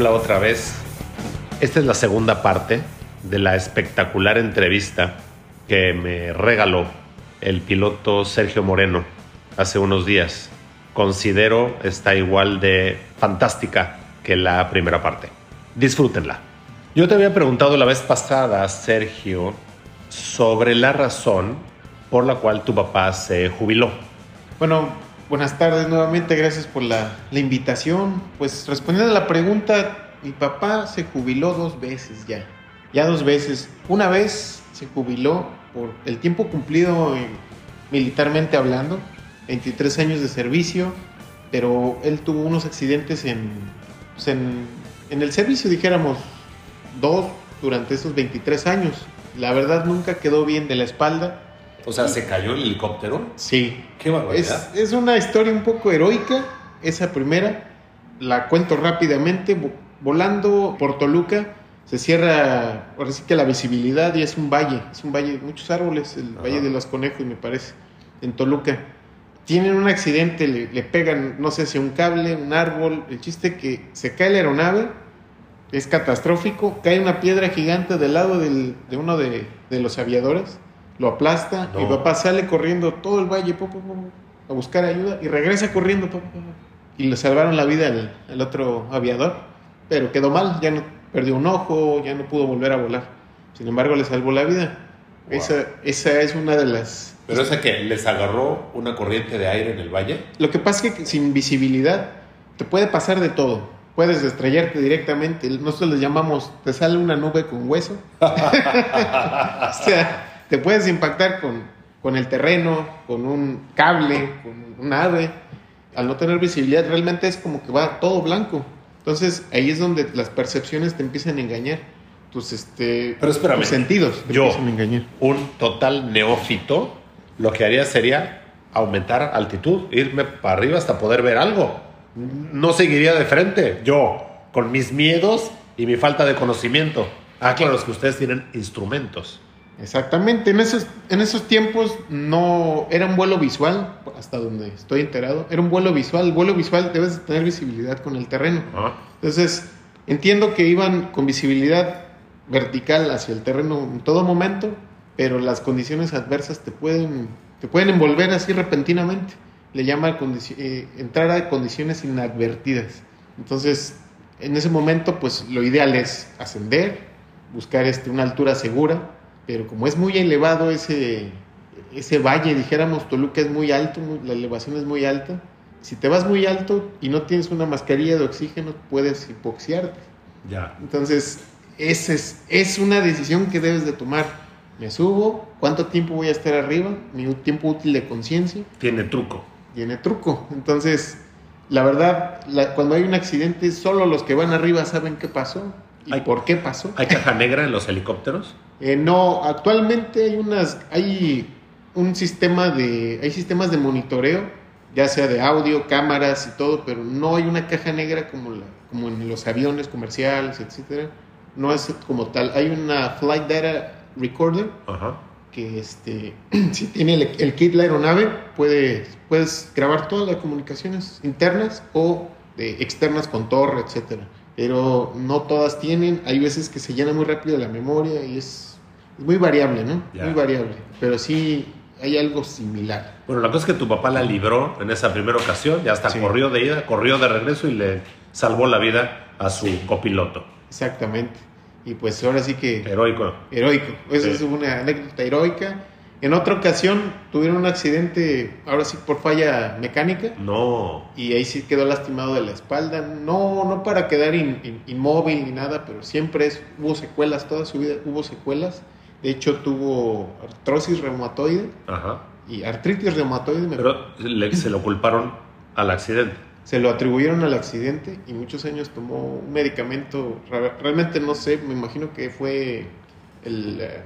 Hola otra vez. Esta es la segunda parte de la espectacular entrevista que me regaló el piloto Sergio Moreno hace unos días. Considero está igual de fantástica que la primera parte. Disfrútenla. Yo te había preguntado la vez pasada, Sergio, sobre la razón por la cual tu papá se jubiló. Bueno, buenas tardes nuevamente, gracias por la, invitación. Pues respondiendo a la pregunta, mi papá se jubiló dos veces ya, ya dos veces. Una vez se jubiló por el tiempo cumplido en, militarmente hablando, 23 años de servicio, pero él tuvo unos accidentes en, pues en el servicio, dijéramos, dos durante esos 23 años. La verdad nunca quedó bien de la espalda o sea, ¿se cayó el helicóptero? Sí. Qué barbaridad. Es, es, una historia un poco heroica, esa primera. La cuento rápidamente. Volando por Toluca, se cierra, ahora sí que la visibilidad y es un valle, es un valle de muchos árboles, el Ajá. Valle de los Conejos, me parece, en Toluca. Tienen un accidente, le, le pegan, no sé si un cable, un árbol. El chiste que se cae la aeronave, es catastrófico, cae una piedra gigante del lado del, de uno de, de los aviadores lo aplasta, no. mi papá sale corriendo todo el valle po, po, po, a buscar ayuda y regresa corriendo y le salvaron la vida al, al, otro aviador, pero quedó mal, ya no perdió un ojo, ya no pudo volver a volar. Sin embargo, le salvó la vida. Wow. Esa, esa es una de las... ¿Pero esa que les agarró una corriente de aire en el valle? Lo que pasa es que sin visibilidad te puede pasar de todo. Puedes estrellarte directamente. Nosotros les llamamos, te sale una nube con hueso. o sea, te puedes impactar con, con, el terreno, con un cable, con un ave. Al no tener visibilidad, realmente es como que va todo blanco. Entonces ahí es donde las percepciones te empiezan a engañar. Tus, este, Pero espérame, tus sentidos te yo, empiezan a engañar. un total neófito, lo que haría sería aumentar altitud, irme para arriba hasta poder ver algo. No seguiría de frente. Yo, con mis miedos y mi falta de conocimiento. Ah, claro, es que ustedes tienen instrumentos. Exactamente, en esos, en esos tiempos no era un vuelo visual, hasta donde estoy enterado, era un vuelo visual, el vuelo visual debes de tener visibilidad con el terreno. Ah. Entonces, entiendo que iban con visibilidad vertical hacia el terreno en todo momento, pero las condiciones adversas te pueden, te pueden envolver así repentinamente. Le llama eh, entrar a condiciones inadvertidas. Entonces, en ese momento, pues lo ideal es ascender, buscar este, una altura segura, pero como es muy elevado ese, ese valle, dijéramos, Toluca es muy alto, muy, la elevación es muy alta, si te vas muy alto y no tienes una mascarilla de oxígeno, puedes hipoxiarte. Ya. Entonces, esa es, es una decisión que debes de tomar. Me subo, ¿cuánto tiempo voy a estar arriba? Mi tiempo útil de conciencia. Tiene truco. Tiene truco. Entonces, la verdad, la, cuando hay un accidente, solo los que van arriba saben qué pasó y ¿Hay, por qué pasó. ¿Hay caja negra en los helicópteros? Eh, no, actualmente hay unas, hay un sistema de, hay sistemas de monitoreo, ya sea de audio, cámaras y todo, pero no hay una caja negra como, la, como en los aviones comerciales, etcétera. No es como tal. Hay una Flight Data Recorder Ajá. que, este, si tiene el, el, kit la aeronave, puede, puedes grabar todas las comunicaciones internas o de, externas con torre, etcétera. Pero no todas tienen. Hay veces que se llena muy rápido la memoria y es es muy variable, ¿no? Ya. Muy variable. Pero sí hay algo similar. Bueno, la cosa es que tu papá la libró en esa primera ocasión, ya hasta Sí. corrió de ida, corrió de regreso y le salvó la vida a su copiloto. Exactamente. Y pues ahora sí que Heroico. heroico. Esa Sí. es una anécdota heroica. En otra ocasión tuvieron un accidente, ahora sí por falla mecánica, No. y ahí sí quedó lastimado de la espalda. No, no para quedar in- in- inmóvil ni nada, pero siempre es, hubo secuelas, toda su vida hubo secuelas. De hecho tuvo artrosis reumatoide Ajá. y artritis reumatoide. Pero le- se lo culparon al accidente. se lo atribuyeron al accidente y muchos años tomó un medicamento, realmente no sé, me imagino que fue el eh,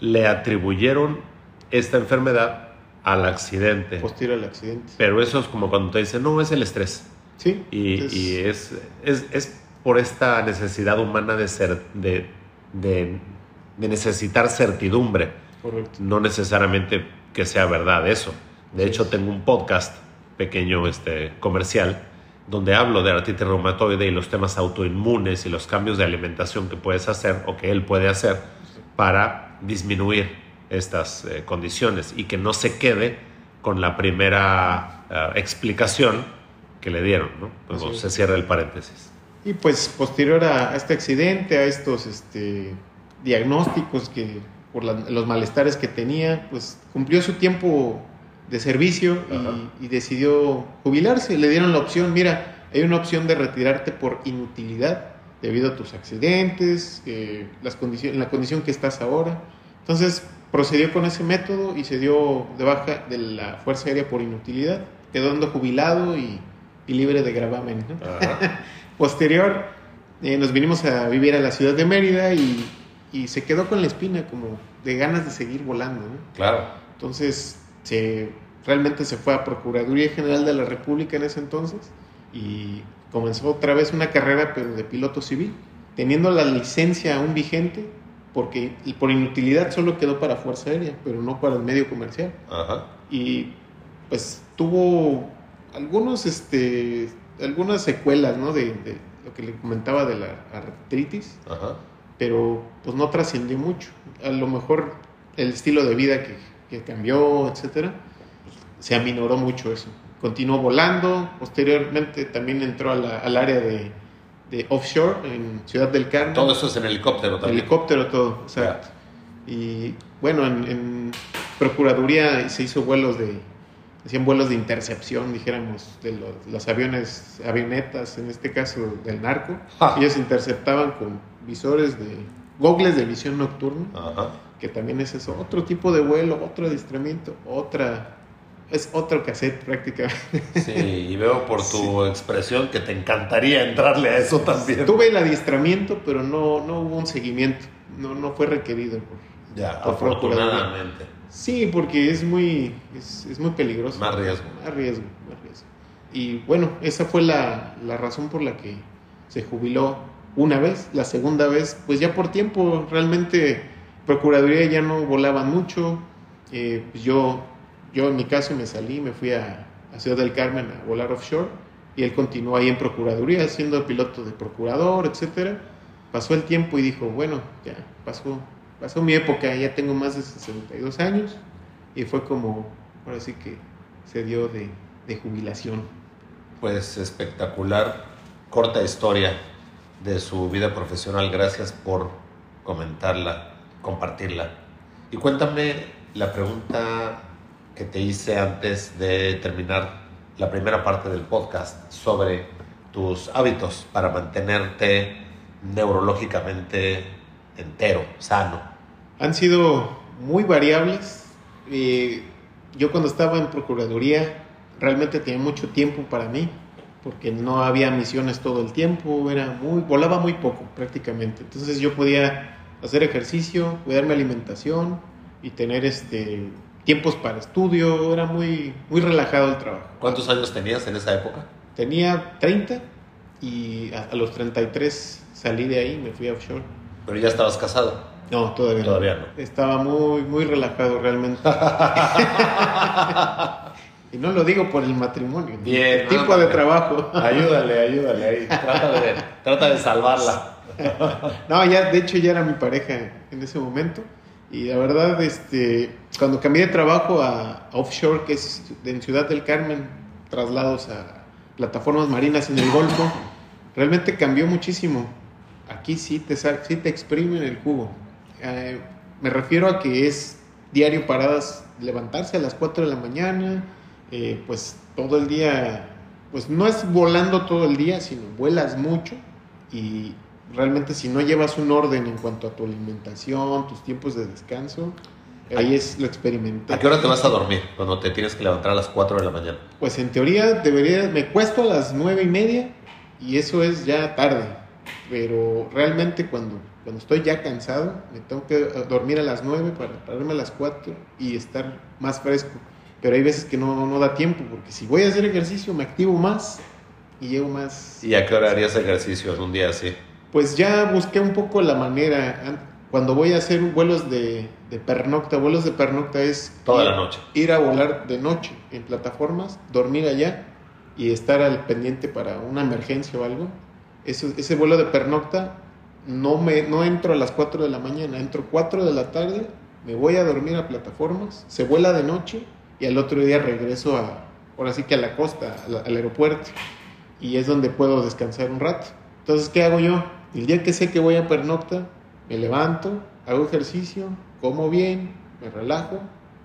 Le atribuyeron esta enfermedad al accidente. posterior al accidente. Pero eso es como cuando te dicen, no, es el estrés. Sí, Y, entonces, y es, es, es por esta necesidad humana de, ser, de, de, de necesitar certidumbre, correcto. no necesariamente que sea verdad eso. De hecho, tengo un podcast pequeño este, comercial donde hablo de artritis reumatoide y los temas autoinmunes y los cambios de alimentación que puedes hacer o que él puede hacer para disminuir estas eh, condiciones y que no se quede con la primera eh, explicación que le dieron. ¿no? Pues, se cierra el paréntesis. Y pues posterior a, a este accidente, a estos este, diagnósticos que por la- los malestares que tenía, pues cumplió su tiempo de servicio y, y decidió jubilarse. Le dieron la opción, mira, hay una opción de retirarte por inutilidad debido a tus accidentes, eh, las condiciones, la condición que estás ahora. Entonces procedió con ese método y se dio de baja de la Fuerza Aérea por inutilidad, quedando jubilado y, y libre de gravamen. ¿no? Posterior, eh, nos vinimos a vivir a la ciudad de Mérida y, y se quedó con la espina como de ganas de seguir volando. ¿no? Claro. Entonces, se, realmente se fue a Procuraduría General de la República en ese entonces y comenzó otra vez una carrera, pero de piloto civil, teniendo la licencia aún vigente, porque por inutilidad solo quedó para Fuerza Aérea, pero no para el medio comercial Ajá. y pues tuvo algunos este algunas secuelas ¿no? de, de lo que le comentaba de la artritis Ajá. Pero pues no trascendió mucho a lo mejor el estilo de vida que, que cambió etcétera pues, se aminoró mucho eso continuó volando posteriormente también entró a la- al área de, de offshore en Ciudad del Carmen Todo eso es en helicóptero también. Helicóptero todo, exacto. Y bueno, en, en Procuraduría se hizo vuelos de, hacían vuelos de intercepción, dijéramos, de los, los aviones, avionetas, en este caso del narco. Ja. Ellos interceptaban con visores de, gogles de visión nocturna, Ajá. que también es eso, otro tipo de vuelo, otro adiestramiento, otra, es otro cassette prácticamente. Sí, y veo por tu expresión que te encantaría entrarle a eso también. Tuve el adiestramiento, pero no, no hubo un seguimiento, no, no fue requerido por, Ya, Por afortunadamente. Sí, porque es muy, es, es muy peligroso. Más riesgo. Más riesgo, más riesgo. Y bueno, esa fue la, la razón por la que se jubiló una vez. La segunda vez, pues ya por tiempo, realmente Procuraduría ya no volaban mucho. Eh, pues yo, yo en mi caso me salí, me fui a, a Ciudad del Carmen a volar offshore y él continuó ahí en Procuraduría siendo piloto de procurador, etcétera. Pasó el tiempo y dijo, bueno, ya pasó, pasó mi época, ya tengo más de 62 años y fue como, ahora sí que se dio de, de jubilación. Pues espectacular, corta historia de su vida profesional. Gracias por comentarla, compartirla. Y cuéntame la pregunta que te hice antes de terminar la primera parte del podcast sobre tus hábitos para mantenerte neurológicamente entero, sano. Han sido muy variables. Yo cuando estaba en Procuraduría realmente tenía mucho tiempo para mí, porque no había misiones todo el tiempo, era muy, volaba muy poco prácticamente. Entonces yo podía hacer ejercicio, cuidar alimentación y tener este tiempos para estudio, era muy, muy relajado el trabajo. ¿Cuántos años tenías en esa época? Tenía 30 y a, los 33 salí de ahí, me fui a offshore. Pero ya estabas casado. No, todavía no. Todavía no. Estaba muy, muy relajado realmente. y no lo digo por el matrimonio. Bien, El tipo de trabajo. Ayúdale, ayúdale ahí. Trata de, trata de salvarla. No, ya, de hecho ya era mi pareja en ese momento. Y la verdad, este, cuando cambié de trabajo a, offshore, que es en Ciudad del Carmen, traslados a plataformas marinas en el Golfo, realmente cambió muchísimo. Aquí sí te, sí te exprimen el jugo. Eh, me refiero a que es diario paradas, levantarse a las 4 de la mañana, eh, pues todo el día, pues no es volando todo el día, sino vuelas mucho y realmente si no llevas un orden en cuanto a tu alimentación, tus tiempos de descanso, Ahí es lo experimenté. ¿A qué hora te vas a dormir cuando te tienes que levantar a las 4 de la mañana? Pues en teoría debería, me cuesto a las nueve y media y eso es ya tarde. Pero realmente cuando, cuando estoy ya cansado, me tengo que dormir a las 9 para pararme a las 4 y estar más fresco. Pero hay veces que no, no da tiempo, porque si voy a hacer ejercicio me activo más y llego más... ¿Y a qué hora harías ejercicio un día así? Pues ya busqué un poco la manera. Cuando voy a hacer vuelos de, de pernocta, vuelos de pernocta es... Toda ir, la noche. Ir a volar de noche en plataformas, dormir allá y estar al pendiente para una emergencia o algo. Eso, ese vuelo de pernocta no, me, no entro a las 4 de la mañana, entro 4 de la tarde, me voy a dormir a plataformas, se vuela de noche y al otro día regreso a, ahora sí que a la costa, al, al aeropuerto. Y es donde puedo descansar un rato. Entonces, ¿qué hago yo? El día que sé que voy a pernocta, me levanto, hago ejercicio, como bien, me relajo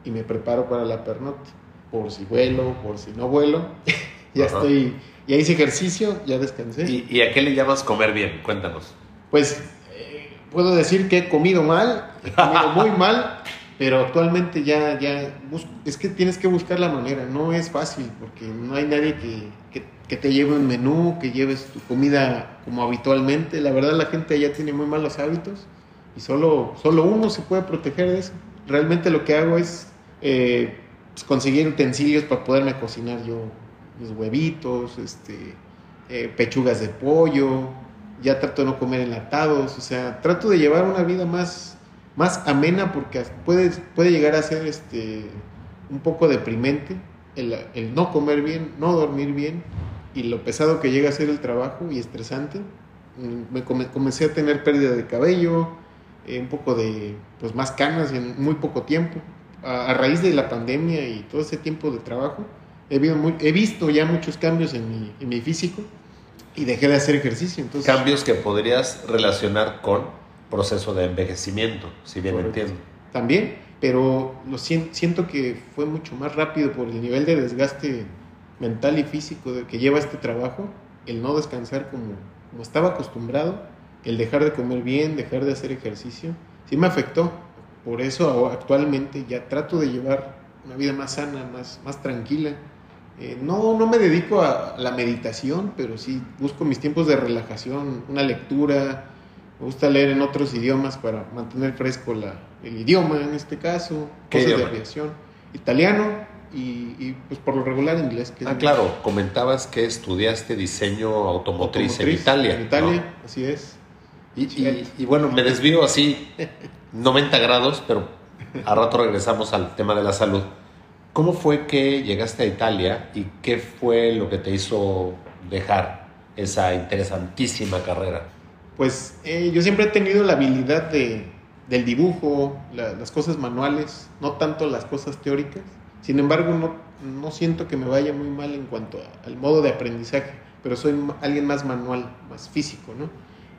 y me preparo para la pernocta. Por si vuelo, por si no vuelo, ya Ajá. estoy, ya hice ejercicio, ya descansé. ¿Y, y a qué le llamas comer bien? Cuéntanos. Pues eh, puedo decir que he comido mal, he comido muy mal, pero actualmente ya, ya es que tienes que buscar la manera, no es fácil, porque no hay nadie que, que- te lleve un menú, que lleves tu comida como habitualmente. La verdad la gente allá tiene muy malos hábitos y solo, solo uno se puede proteger de eso. Realmente lo que hago es eh, pues, conseguir utensilios para poderme cocinar yo mis huevitos, este, eh, pechugas de pollo, ya trato de no comer enlatados, o sea, trato de llevar una vida más, más amena porque puede, puede llegar a ser este, un poco deprimente el, el no comer bien, no dormir bien y lo pesado que llega a ser el trabajo y estresante. Mm, Me come- comencé a tener pérdida de cabello, eh, un poco de pues más canas en muy poco tiempo. A, raíz de la pandemia y todo ese tiempo de trabajo, he, visto muy- he visto ya muchos cambios en mi, en mi físico y dejé de hacer ejercicio. Entonces, Cambios que podrías relacionar con proceso de envejecimiento, si bien Correcto. entiendo. también, pero lo sien- siento que fue mucho más rápido por el nivel de desgaste mental y físico de que lleva este trabajo, el no descansar como, como estaba acostumbrado, el dejar de comer bien, dejar de hacer ejercicio, sí me afectó. Por eso actualmente ya trato de llevar una vida más sana, más, más tranquila. Eh, no, no me dedico a la meditación, pero sí busco mis tiempos de relajación, una lectura, me gusta leer en otros idiomas para mantener fresco la, el idioma en este caso, ¿Qué cosas idioma? de aviación, italiano y, y, pues por lo regular inglés. Que Ah, claro, comentabas que estudiaste diseño automotriz, en Italia. En Italia, ¿no? así es. Y, y- y bueno, me desvío así 90 grados, pero a rato regresamos al tema de la salud. ¿Cómo fue que llegaste a Italia y qué fue lo que te hizo dejar esa interesantísima carrera? Pues eh, yo siempre he tenido la habilidad de, del dibujo, la- las cosas manuales, no tanto las cosas teóricas. Sin embargo, no, no siento que me vaya muy mal en cuanto al modo de aprendizaje, pero soy alguien más manual, más físico, ¿no?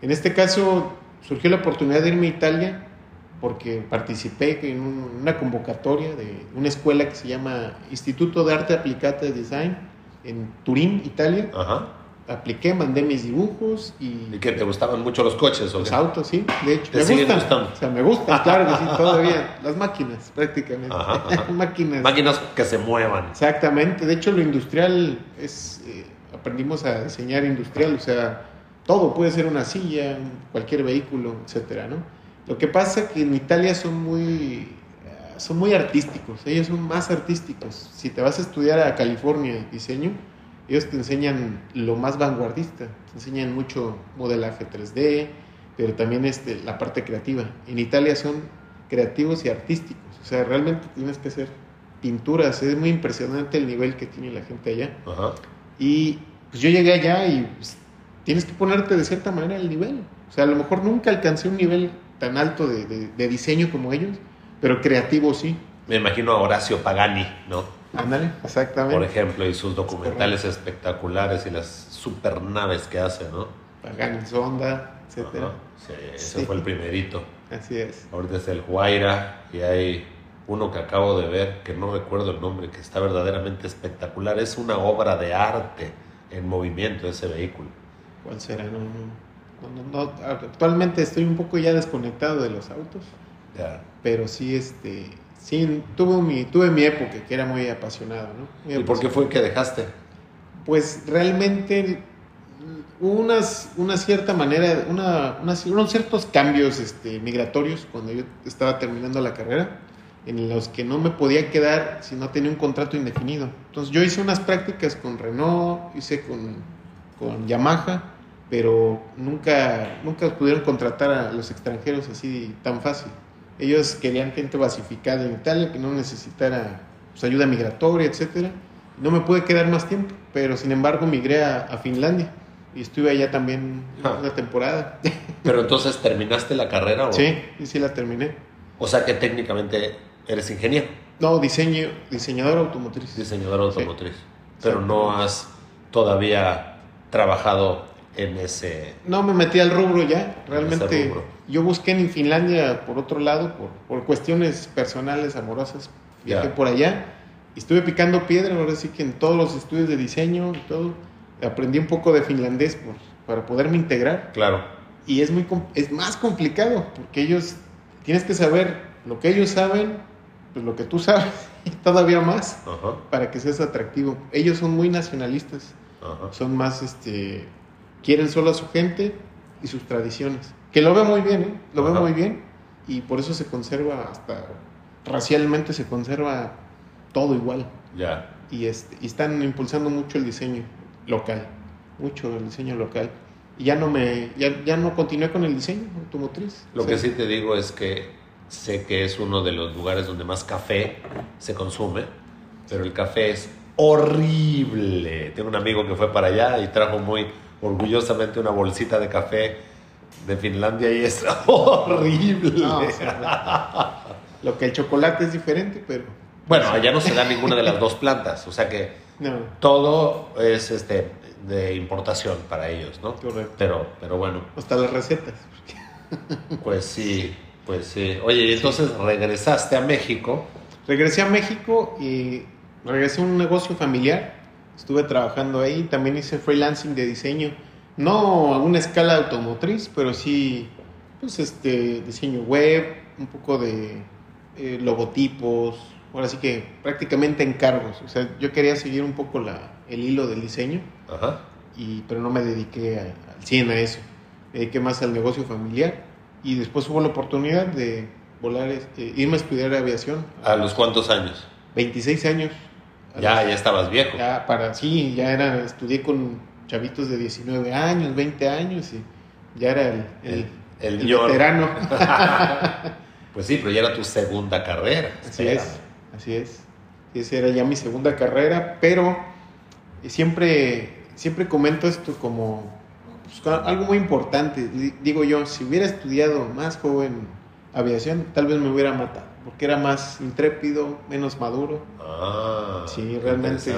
En este caso surgió la oportunidad de irme a Italia porque participé en un- una convocatoria de una escuela que se llama Instituto de Arte Aplicata de Design en Turín, Italia. Ajá. Apliqué, mandé mis dibujos y ¿Y que te gustaban mucho los coches? ¿o los qué? autos, sí, de hecho. ¿Te me siguen gustan. gustando? O sea, me gustan, claro que sí, todavía. Las máquinas, prácticamente. Ajá, ajá. máquinas. Máquinas que se muevan. Exactamente. De hecho, lo industrial es. eh, aprendimos a diseñar industrial, o sea, todo puede ser una silla, cualquier vehículo, etcétera, ¿no? Lo que pasa que en Italia son muy. eh, Son muy artísticos, ellos son más artísticos. Si te vas a estudiar a California diseño, ellos te enseñan lo más vanguardista, te enseñan mucho modelaje 3D, pero también este, la parte creativa. En Italia son creativos y artísticos, o sea, realmente tienes que hacer pinturas, es muy impresionante el nivel que tiene la gente allá. Ajá. Y pues yo llegué allá y pues, tienes que ponerte de cierta manera el nivel. O sea, a lo mejor nunca alcancé un nivel tan alto de, de- de diseño como ellos, pero creativo sí. Me imagino a Horacio Pagani, ¿no? Ándale, exactamente. Por ejemplo, y sus documentales espectaculares y las supernaves que hace, ¿no? Pagani Sonda, etcétera. Ajá. Sí, ese Sí. fue el primerito. Así es. Ahorita es el Huayra y hay uno que acabo de ver, que no recuerdo el nombre, que está verdaderamente espectacular. Es una obra de arte en movimiento ese vehículo. ¿Cuál será? No, no, no, no, Actualmente estoy un poco ya desconectado de los autos, Ya. pero sí, este, Sí, tuve mi, tuve mi época que era muy apasionado, ¿no? Muy ¿Y por qué fue que dejaste? Pues realmente hubo unas, una cierta manera, una, unas- unos ciertos cambios este, migratorios cuando yo estaba terminando la carrera, en los que no me podía quedar si no tenía un contrato indefinido. Entonces yo hice unas prácticas con Renault, hice con, con Yamaha, pero nunca, nunca pudieron contratar a los extranjeros así tan fácil. Ellos querían gente basificada en Italia, que no necesitara pues, ayuda migratoria, etcétera. No me pude quedar más tiempo, pero sin embargo migré a, a Finlandia y estuve allá también Ah. una temporada. Pero entonces terminaste la carrera o sí, y sí la terminé. O sea que técnicamente eres ingeniero, No, diseño, diseñador automotriz. diseñador automotriz, Sí. pero no has todavía trabajado en ese No me metí al rubro ya, realmente. rubro. Yo busqué en Finlandia por otro lado, por, por cuestiones personales, amorosas. Viajé Ya. por allá y estuve picando piedra, ahora sí que en todos los estudios de diseño y todo. Aprendí un poco de finlandés por, para poderme integrar. claro. Y es, muy, es más complicado porque ellos, tienes que saber lo que ellos saben, pues lo que tú sabes y todavía más Ajá, para que seas atractivo. Ellos son muy nacionalistas. ajá. son más, este, quieren solo a su gente y sus tradiciones. Que lo veo muy bien, ¿eh? Lo veo Ajá. muy bien y por eso se conserva hasta racialmente se conserva todo igual Ya. y, este, y están impulsando mucho el diseño local, mucho el diseño local. Y ya no me, ya, ya no continué con el diseño automotriz. Lo O que sea, sí te digo es que sé que es uno de los lugares donde más café se consume, pero el café es horrible. Tengo un amigo que fue para allá y trajo muy orgullosamente una bolsita de café de Finlandia y es horrible. no, o sea, lo que el chocolate es diferente, pero bueno, allá no se da ninguna de las dos plantas, o sea que no, todo es este de importación para ellos, ¿no? correcto. Pero, pero bueno, Hasta las recetas. pues sí, pues sí. Oye, y entonces regresaste a México. Regresé a México y regresé a un negocio familiar. Estuve trabajando ahí. También hice freelancing de diseño. No a una escala automotriz, pero sí, pues este, diseño web, un poco de eh, logotipos. Ahora sí que prácticamente encargos. O sea, yo quería seguir un poco la, el hilo del diseño, Ajá. y, pero no me dediqué a- al 100 a eso. Me dediqué más al negocio familiar. Y después hubo la oportunidad de volar, este, irme a estudiar aviación. ¿A los cuántos años? 26 años. Ya, los- ya estabas viejo. ya para sí, ya era, estudié con chavitos de 19 años, 20 años y ya era el, el, El el ñor. veterano. Pues sí, pero ya era tu segunda carrera. Así es, así es. Esa era ya mi segunda carrera, pero siempre, siempre comento esto como pues, algo muy importante. Di- Digo yo, si hubiera estudiado más joven aviación, tal vez me hubiera matado, porque era más intrépido, menos maduro. Ah, Sí, realmente.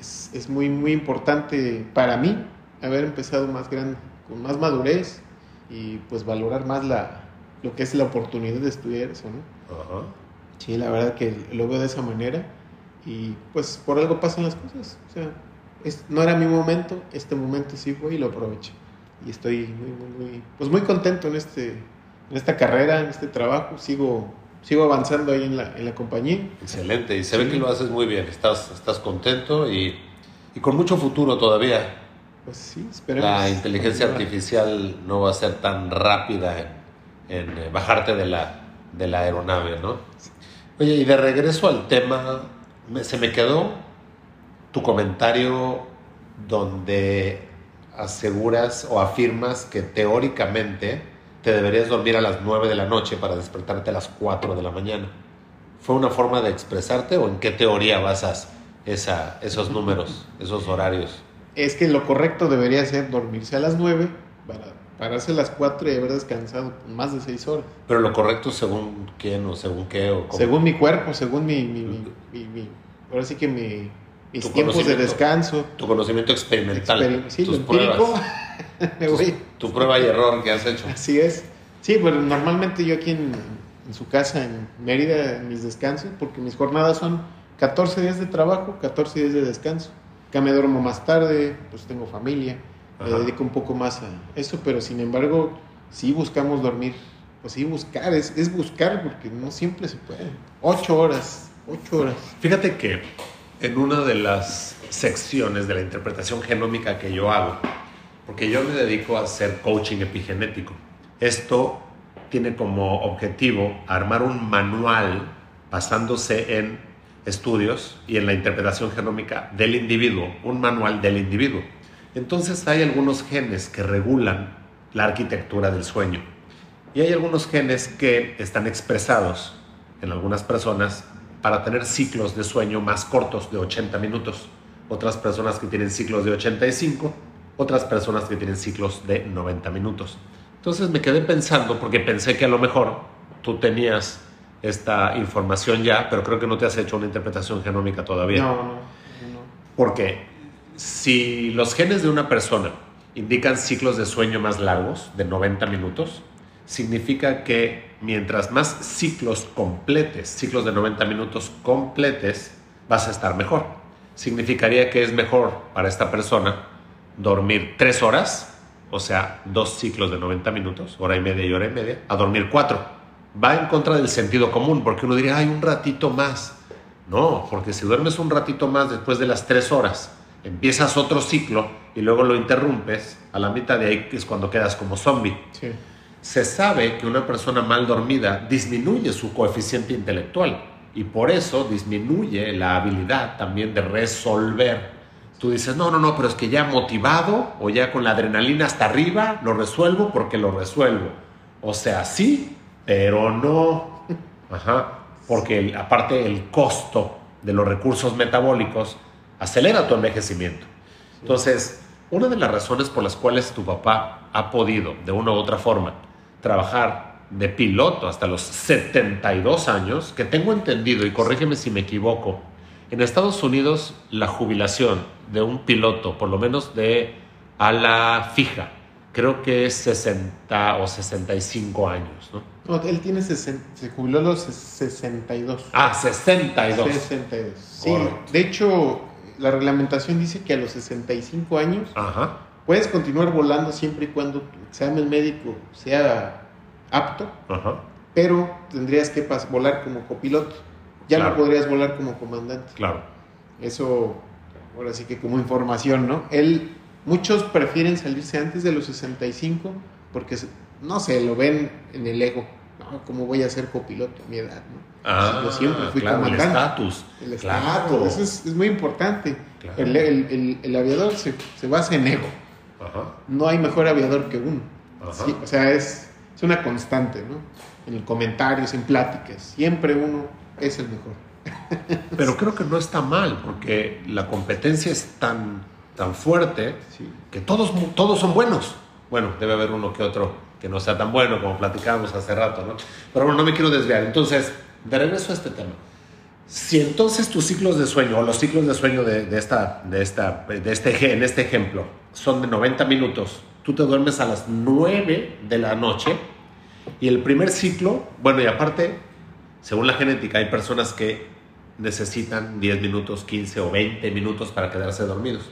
Es, es muy, muy importante para mí haber empezado más grande, con más madurez y pues valorar más la, lo que es la oportunidad de estudiar eso, ¿no? Ajá. Sí, la verdad que lo veo de esa manera y pues por algo pasan las cosas. O sea, es- no era mi momento, este momento sí fue y lo aproveché. Y estoy muy, muy, muy, pues muy contento en, este, en esta carrera, en este trabajo. Sigo, sigo avanzando ahí en la, en la compañía. Excelente, y se Sí. ve que lo haces muy bien. Estás, estás contento y, y con mucho futuro todavía. Pues sí, esperemos. La inteligencia artificial no va a ser tan rápida en, en, eh, bajarte de la, de la aeronave, ¿no? Oye, y de regreso al tema, me- se me quedó tu comentario donde aseguras o afirmas que teóricamente te deberías dormir a las 9 de la noche para despertarte a las 4 de la mañana. ¿Fue una forma de expresarte o en qué teoría basas esa, esos números, esos horarios? Es que lo correcto debería ser dormirse a las 9 para pararse a las 4 y haber descansado más de 6 horas. Pero lo correcto según quién o según qué o cómo? Según mi cuerpo, según mi, mi, mi- mi- ahora sí que mi, mis tiempos de descanso. tu conocimiento experimental, experim- sí, lo tus empírico. pruebas, me voy. Tu prueba y error que has hecho. Así es. Sí, pero normalmente yo aquí en, en su casa, en Mérida, en mis descansos, porque mis jornadas son 14 días de trabajo, 14 días de descanso. Acá me duermo más tarde, pues tengo familia, me Ajá. dedico un poco más a eso, pero sin embargo, sí buscamos dormir pues sí, buscar, es, es buscar porque no siempre se puede. Ocho horas, ocho horas. Fíjate que en una de las secciones de la interpretación genómica que yo hago, porque yo me dedico a hacer coaching epigenético, esto tiene como objetivo armar un manual basándose en estudios y en la interpretación genómica del individuo, un manual del individuo. Entonces hay algunos genes que regulan la arquitectura del sueño. Y hay algunos genes que están expresados en algunas personas para tener ciclos de sueño más cortos de 80 minutos, otras personas que tienen ciclos de 85, otras personas que tienen ciclos de 90 minutos. Entonces me quedé pensando, porque pensé que a lo mejor tú tenías esta información ya, pero creo que no te has hecho una interpretación genómica todavía. No, no, no. Porque si los genes de una persona indican ciclos de sueño más largos, de 90 minutos, significa que mientras más ciclos completes, ciclos de 90 minutos completes, vas a estar mejor. Significaría que es mejor para esta persona dormir 3 horas, o sea, dos ciclos de 90 minutos, hora y media y hora y media, a dormir 4 va en contra del sentido común, porque uno diría, hay un ratito más. No, porque si duermes un ratito más después de las tres horas, empiezas otro ciclo y luego lo interrumpes, a la mitad de ahí es cuando quedas como zombie. Se sabe que una persona mal dormida disminuye su coeficiente intelectual y por eso disminuye la habilidad también de resolver. Tú dices, no, no, no, pero es que ya motivado o ya con la adrenalina hasta arriba, lo resuelvo porque lo resuelvo. O sea, sí, pero no. Ajá, porque aparte el costo de los recursos metabólicos acelera tu envejecimiento. Entonces, una de las razones por las cuales tu papá ha podido, de una u otra forma, trabajar de piloto hasta los 72 años, que tengo entendido, y corrígeme si me equivoco, en Estados Unidos la jubilación de un piloto, por lo menos de ala fija, creo que es 60 o 65 años, ¿no? No, él tiene se jubiló a los 62. Ah, 62. 62. Sí, de hecho, la reglamentación dice que a los 65 años puedes continuar volando siempre y cuando tu examen médico sea apto, pero tendrías que volar como copiloto. Ya no podrías volar como comandante. Claro. Eso, ahora sí que como información, ¿no? Él, muchos prefieren salirse antes de los 65 porque, no sé, lo ven en el ego ¿cómo voy a ser copiloto a mi edad? Ah, yo siempre fui comandante. El estatus. El estatus, eso es, muy importante. El, aviador se, basa en ego. No hay mejor aviador que uno. o sea, es, es una constante, ¿no? En comentarios, en pláticas. Siempre uno es el mejor. Pero creo que no está mal, porque la competencia es tan, tan fuerte que todos, todos son buenos. Bueno, debe haber uno que otro que no sea tan bueno como platicábamos hace rato, ¿no? Pero bueno, no me quiero desviar. Entonces, de regreso a este tema. Si entonces tus ciclos de sueño o los ciclos de sueño de, esta, de, esta, de este, en este ejemplo son de 90 minutos, tú te duermes a las 9 de la noche y el primer ciclo, bueno, y aparte, según la genética, hay personas que necesitan 10 minutos, 15 o 20 minutos para quedarse dormidos.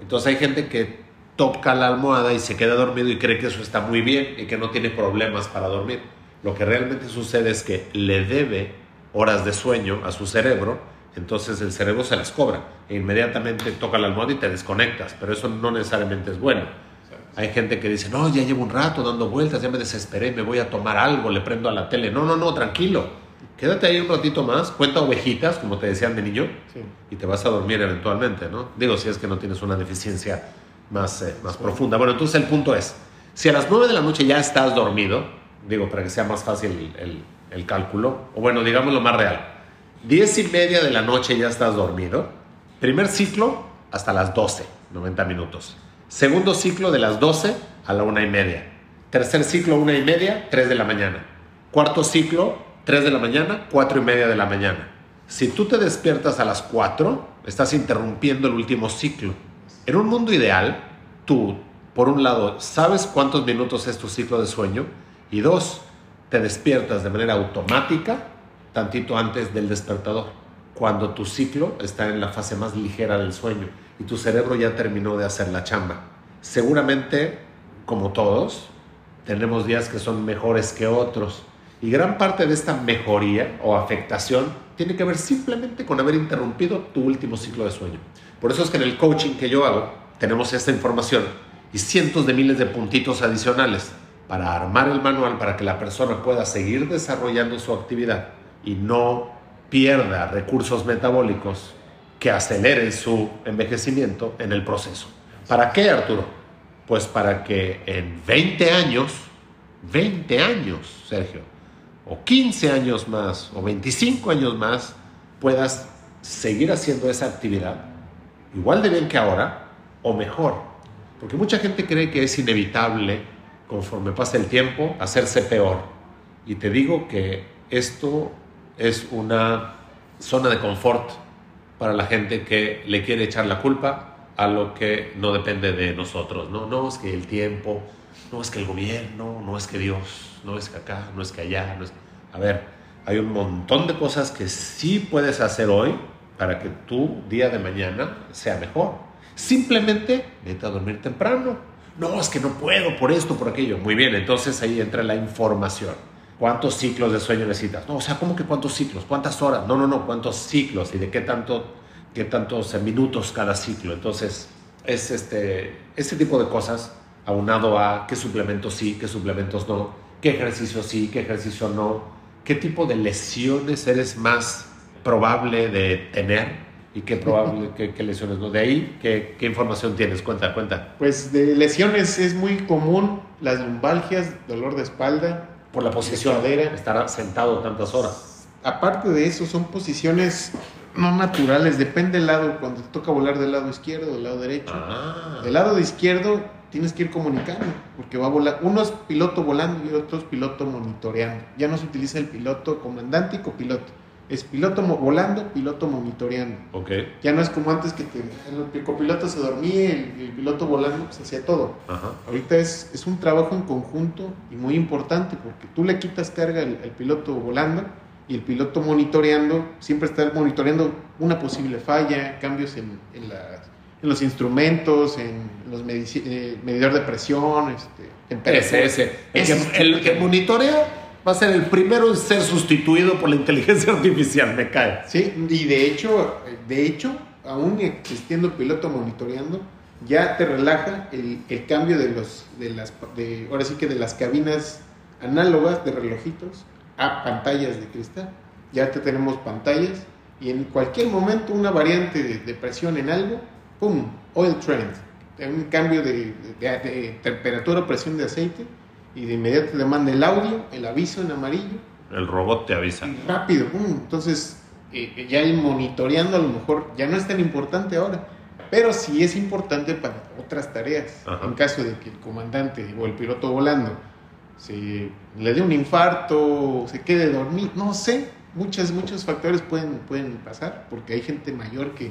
Entonces hay gente que toca la almohada y se queda dormido y cree que eso está muy bien y que no tiene problemas para dormir. Lo que realmente sucede es que le debe horas de sueño a su cerebro, entonces el cerebro se las cobra e inmediatamente toca la almohada y te desconectas, pero eso no necesariamente es bueno. Hay gente que dice, no, ya llevo un rato dando vueltas, ya me desesperé, me voy a tomar algo, le prendo a la tele. No, no, no, tranquilo. Quédate ahí un ratito más, cuenta ovejitas, como te decían de niño, y te vas a dormir eventualmente, ¿no? Digo, si es que no tienes una deficiencia más, eh, más profunda. Bueno, entonces el punto es, si a las 9 de la noche ya estás dormido, digo, para que sea más fácil el, el, cálculo, o bueno, digamos lo más real, 10 y media de la noche ya estás dormido, primer ciclo hasta las 12, 90 minutos. Segundo ciclo de las 12 a la 1 y media. Tercer ciclo, 1 y media, 3 de la mañana. Cuarto ciclo, 3 de la mañana, 4 y media de la mañana. Si tú te despiertas a las 4, estás interrumpiendo el último ciclo en un mundo ideal, tú, por un lado, sabes cuántos minutos es tu ciclo de sueño y dos, te despiertas de manera automática tantito antes del despertador, cuando tu ciclo está en la fase más ligera del sueño y tu cerebro ya terminó de hacer la chamba. Seguramente, como todos, tenemos días que son mejores que otros. Y gran parte de esta mejoría o afectación tiene que ver simplemente con haber interrumpido tu último ciclo de sueño. Por eso es que en el coaching que yo hago tenemos esta información y cientos de miles de puntitos adicionales para armar el manual para que la persona pueda seguir desarrollando su actividad y no pierda recursos metabólicos que aceleren su envejecimiento en el proceso. ¿Para qué, Arturo? Pues para que en 20 años, 20 años, Sergio, o 15 años más, o 25 años más, puedas seguir haciendo esa actividad igual de bien que ahora, o mejor. Porque mucha gente cree que es inevitable, conforme pasa el tiempo, hacerse peor. Y te digo que esto es una zona de confort para la gente que le quiere echar la culpa a lo que no depende de nosotros. No, no es que el tiempo, no es que el gobierno, no es que Dios, no es que acá, no es que allá. No es... A ver, hay un montón de cosas que sí puedes hacer hoy para que tu día de mañana sea mejor. Simplemente vete a dormir temprano. No, es que no puedo por esto, por aquello. Muy bien, entonces ahí entra la información. ¿Cuántos ciclos de sueño necesitas? No, o sea, ¿cómo que cuántos ciclos? ¿Cuántas horas? No, no, no, ¿cuántos ciclos? ¿Y de qué, tanto, qué tantos minutos cada ciclo? Entonces, es este, este tipo de cosas aunado a qué suplementos sí, qué suplementos no, qué ejercicio sí, qué ejercicio no, qué tipo de lesiones eres más probable de tener y qué probable qué, lesiones no. De ahí, ¿qué, ¿qué, información tienes? Cuenta, cuenta. Pues de lesiones es muy común las lumbalgias, dolor de espalda, por la posición, de estar sentado tantas horas. Aparte de eso, son posiciones no naturales, depende del lado, cuando te toca volar del lado izquierdo o del lado derecho. Ah. Del lado de izquierdo tienes que ir comunicando, porque va a volar, uno es piloto volando y otro es piloto monitoreando. Ya no se utiliza el piloto comandante y copiloto es piloto volando, piloto monitoreando. Okay. Ya no es como antes que el copiloto se dormía y el, piloto volando pues hacía todo. Ahorita es, es, un trabajo en conjunto y muy importante porque tú le quitas carga al, piloto volando y el piloto monitoreando siempre está monitoreando una posible falla, cambios en, en, los instrumentos, en los eh, medidor de presión, este, ese, ese. El, el que monitorea va a ser el primero en ser sustituido por la inteligencia artificial, me cae. Sí, y de hecho, de hecho, aún existiendo piloto monitoreando, ya te relaja el, el cambio de los, de las, de, ahora sí que de las cabinas análogas de relojitos a pantallas de cristal. Ya te tenemos pantallas y en cualquier momento una variante de, presión en algo, ¡pum! Oil trend, un cambio de, de, de temperatura o presión de aceite y de inmediato te manda el audio, el aviso en amarillo. El robot te avisa. rápido, entonces eh, ya el monitoreando a lo mejor ya no es tan importante ahora, pero sí es importante para otras tareas. En caso de que el comandante o el piloto volando se le dé un infarto, se quede dormido, no sé, muchos, muchos factores pueden, pueden pasar, porque hay gente mayor que,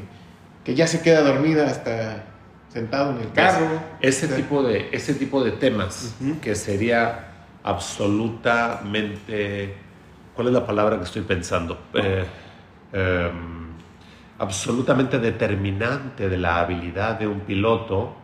que ya se queda dormida hasta sentado en el carro. Ese, tipo, de, ese tipo de temas que sería absolutamente... ¿Cuál es la palabra que estoy pensando? Eh, em, absolutamente determinante de la habilidad de un piloto,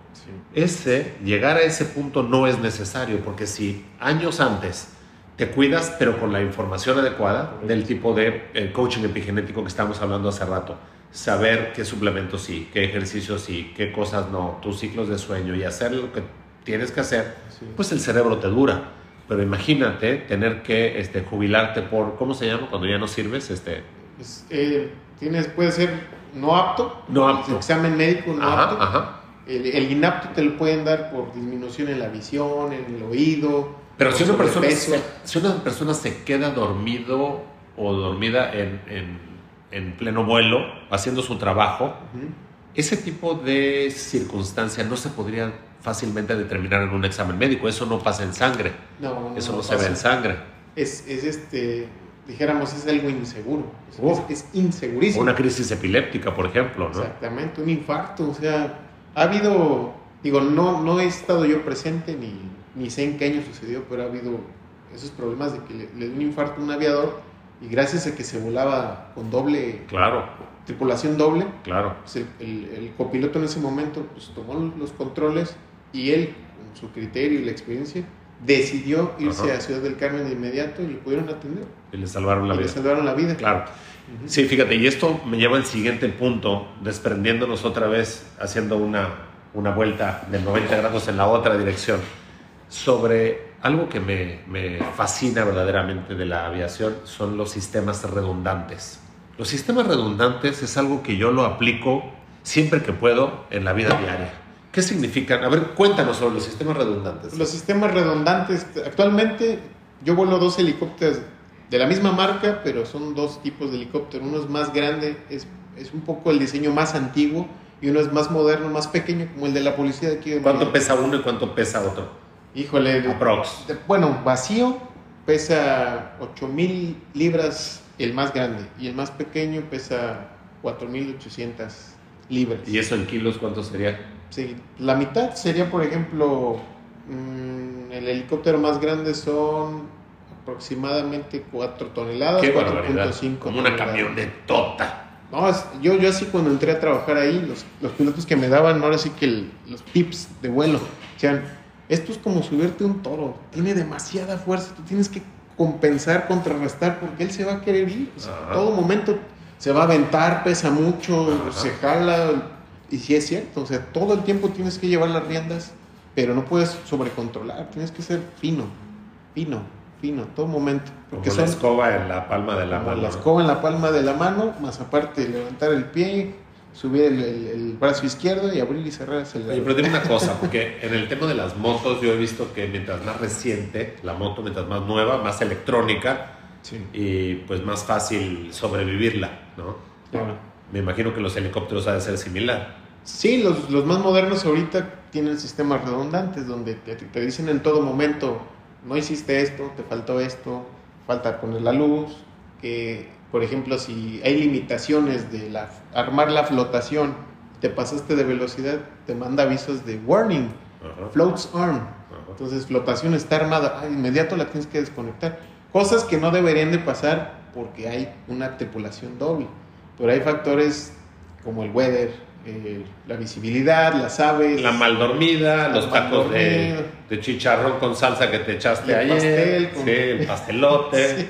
ese, llegar a ese punto no es necesario, porque si años antes te cuidas, pero con la información adecuada del tipo de eh, coaching epigenético que estamos hablando hace rato, saber qué suplementos sí, qué ejercicios sí, qué cosas no, tus ciclos de sueño y hacer lo que tienes que hacer, pues el cerebro te dura. Pero imagínate tener que este, jubilarte por, ¿cómo se llama? Cuando ya no sirves, este... Pues, eh, tienes, puede ser no apto, no apto. examen médico no apto. El, inapto te lo pueden dar por disminución en la visión, en el oído. Pero si una, persona se, si una persona se queda dormido o dormida en en pleno vuelo, haciendo su trabajo, ese tipo de circunstancia no se podría fácilmente determinar en un examen médico. Eso no pasa en sangre. No, Eso no, se ve en sangre. Es, es, este, dijéramos, es algo inseguro. Es, insegurísimo. Una crisis epiléptica, por ejemplo, ¿no? Exactamente, un infarto. O sea, ha habido, digo, no, no he estado yo presente ni, ni sé en qué año sucedió, pero ha habido esos problemas de que le, le dio un infarto a un aviador y gracias a que se volaba con doble claro. tripulación doble, claro. Pues el, copiloto en ese momento pues, tomó los controles y él, con su criterio y la experiencia, decidió irse Ajá. a Ciudad del Carmen de inmediato y lo pudieron atender. Y le salvaron la y le vida. salvaron la vida. Claro. Sí, fíjate, y esto me lleva al siguiente punto, desprendiéndonos otra vez, haciendo una, una vuelta de 90 grados en la otra dirección, sobre algo que me, me fascina verdaderamente de la aviación, son los sistemas redundantes. Los sistemas redundantes es algo que yo lo aplico siempre que puedo en la vida diaria. ¿Qué significan? A ver, cuéntanos sobre los sistemas redundantes. Los sistemas redundantes, actualmente yo vuelo dos helicópteros de la misma marca, pero son dos tipos de helicóptero. Uno es más grande, es, es un poco el diseño más antiguo, y uno es más moderno, más pequeño, como el de la policía de aquí de ¿Cuánto pesa uno y cuánto pesa otro? Híjole, de- Aprox. de- bueno, vacío pesa 8000 libras el más grande, y el más pequeño pesa 4800 libras. ¿Y eso en kilos cuánto sería? Sí, la mitad sería, por ejemplo, mm, el helicóptero más grande son aproximadamente 4 toneladas, Qué barbaridad. 4.5 Como una camionetota. No, yo, yo así cuando entré a trabajar ahí, los, los pilotos que me daban, ahora sí que el- los tips de vuelo, decían, esto es como subirte un toro, tiene demasiada fuerza, tú tienes que compensar, contrarrestar, porque él se va a querer ir. O sea, Ajá. todo momento se va a aventar, pesa mucho, Ajá. se jala, y sí es cierto, o sea, todo el tiempo tienes que llevar las riendas, pero no puedes sobrecontrolar, tienes que ser fino, fino, fino, todo momento. Porque Como la son escoba en la palma de la mano. la escoba en la palma de la mano, más aparte levantar el pie, subir el, el- el brazo izquierdo y abrir y cerrar el Oye, pero dime una cosa, porque en el tema de las motos yo he visto que mientras más reciente la moto, mientras más nueva, más electrónica Sí, y pues más fácil sobrevivirla, ¿no? claro. Me imagino que los helicópteros ha de ser similar. Sí, los, los más modernos ahorita tienen sistemas redundantes donde te, te dicen en todo momento, no hiciste esto, te faltó esto, falta poner la luz, que por ejemplo si hay limitaciones de la, armar la flotación, te pasaste de velocidad, te manda avisos de warning, Ajá, floats arm, ajá. Entonces, flotación está armada, ah, inmediato la tienes que desconectar. Cosas que no deberían de pasar porque hay una tripulación doble. Pero hay factores como el weather, eh, la visibilidad, las aves. La mal dormida, los tacos de, chicharrón con salsa que te echaste el ayer. pastel con- Sí, el pastelote. Sí.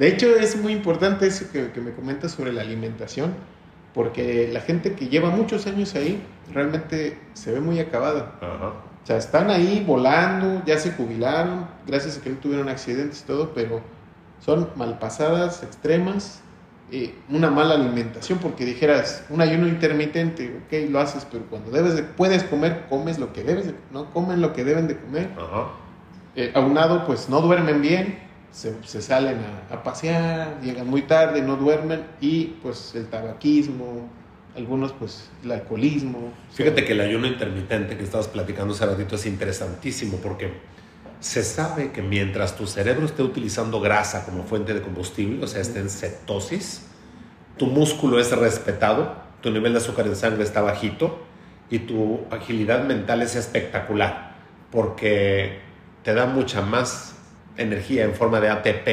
De hecho, es muy importante eso que, que me comentas sobre la alimentación, porque la gente que lleva muchos años ahí realmente se ve muy acabada. Ajá. O sea, están ahí volando, ya se jubilaron, gracias a que no tuvieron accidentes y todo, pero son malpasadas, extremas, eh, una mala alimentación, porque dijeras, un ayuno intermitente, ok, lo haces, pero cuando debes de, puedes comer, comes lo que debes de, no comen lo que deben de comer. Ajá. Eh, aunado, pues no duermen bien, se, salen a, a pasear, llegan muy tarde, no duermen, y pues el tabaquismo, algunos pues el alcoholismo. Fíjate que el ayuno intermitente que estabas platicando hace ratito es interesantísimo porque se sabe que mientras tu cerebro esté utilizando grasa como fuente de combustible, o sea, esté en cetosis, tu músculo es respetado, tu nivel de azúcar en sangre está bajito y tu agilidad mental es espectacular porque te da mucha más energía en forma de ATP,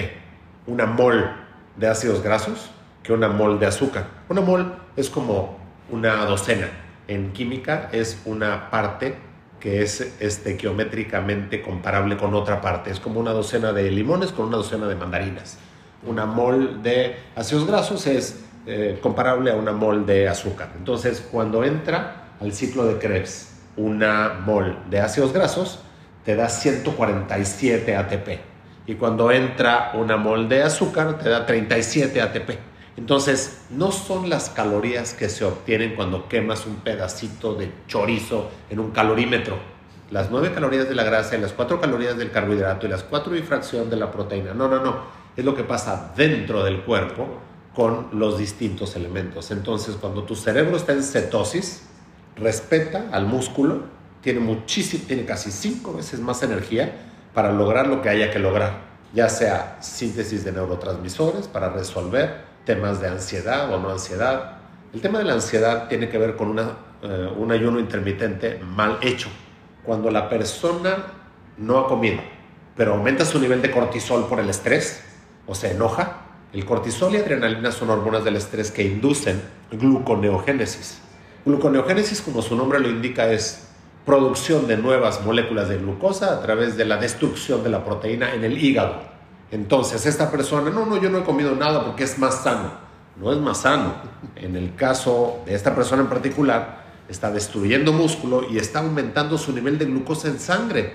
una mol de ácidos grasos que una mol de azúcar. Una mol es como una docena. En química es una parte que es este, geométricamente comparable con otra parte. Es como una docena de limones con una docena de mandarinas. Una mol de ácidos grasos es eh, comparable a una mol de azúcar. Entonces, cuando entra al ciclo de Krebs una mol de ácidos grasos, te da 147 ATP. Y cuando entra una mol de azúcar, te da 37 ATP. Entonces, no son las calorías que se obtienen cuando quemas un pedacito de chorizo en un calorímetro. Las 9 calorías de la grasa y las 4 calorías del carbohidrato y las 4 y de la proteína. No, no, no. Es lo que pasa dentro del cuerpo con los distintos elementos. Entonces, cuando tu cerebro está en cetosis, respeta al músculo, tiene muchísimo, tiene casi 5 veces más energía para lograr lo que haya que lograr, ya sea síntesis de neurotransmisores para resolver temas de ansiedad o no ansiedad. El tema de la ansiedad tiene que ver con una, eh, un ayuno intermitente mal hecho. Cuando la persona no ha comido, pero aumenta su nivel de cortisol por el estrés o se enoja, el cortisol y adrenalina son hormonas del estrés que inducen gluconeogénesis. Gluconeogénesis, como su nombre lo indica, es producción de nuevas moléculas de glucosa a través de la destrucción de la proteína en el hígado. Entonces, esta persona, no, no, yo no he comido nada porque es más sano. No es más sano. En el caso de esta persona en particular, está destruyendo músculo y está aumentando su nivel de glucosa en sangre,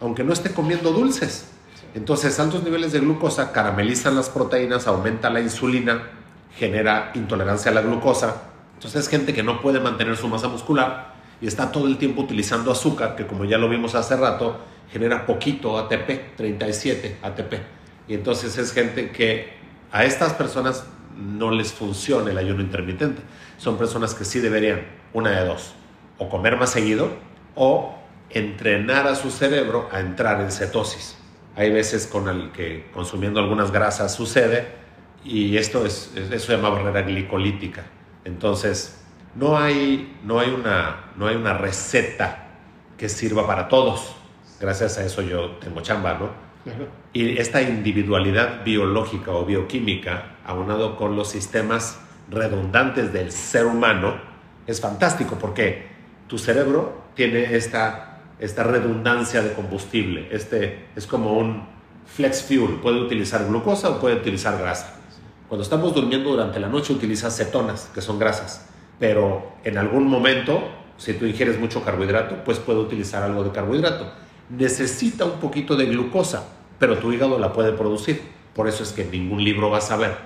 aunque no esté comiendo dulces. Entonces, altos niveles de glucosa caramelizan las proteínas, aumenta la insulina, genera intolerancia a la glucosa. Entonces, es gente que no puede mantener su masa muscular y está todo el tiempo utilizando azúcar, que como ya lo vimos hace rato, genera poquito ATP, 37 ATP. Y entonces es gente que a estas personas no les funciona el ayuno intermitente. Son personas que sí deberían, una de dos, o comer más seguido o entrenar a su cerebro a entrar en cetosis. Hay veces con el que consumiendo algunas grasas sucede y esto es, eso se llama barrera glicolítica. Entonces, no hay, no, hay una, no hay una receta que sirva para todos. Gracias a eso yo tengo chamba, ¿no? Y esta individualidad biológica o bioquímica, aunado con los sistemas redundantes del ser humano, es fantástico porque tu cerebro tiene esta, esta redundancia de combustible. Este es como un flex fuel, puede utilizar glucosa o puede utilizar grasa. Cuando estamos durmiendo durante la noche utiliza cetonas, que son grasas, pero en algún momento, si tú ingieres mucho carbohidrato, pues puede utilizar algo de carbohidrato. Necesita un poquito de glucosa, pero tu hígado la puede producir. Por eso es que ningún libro va a saber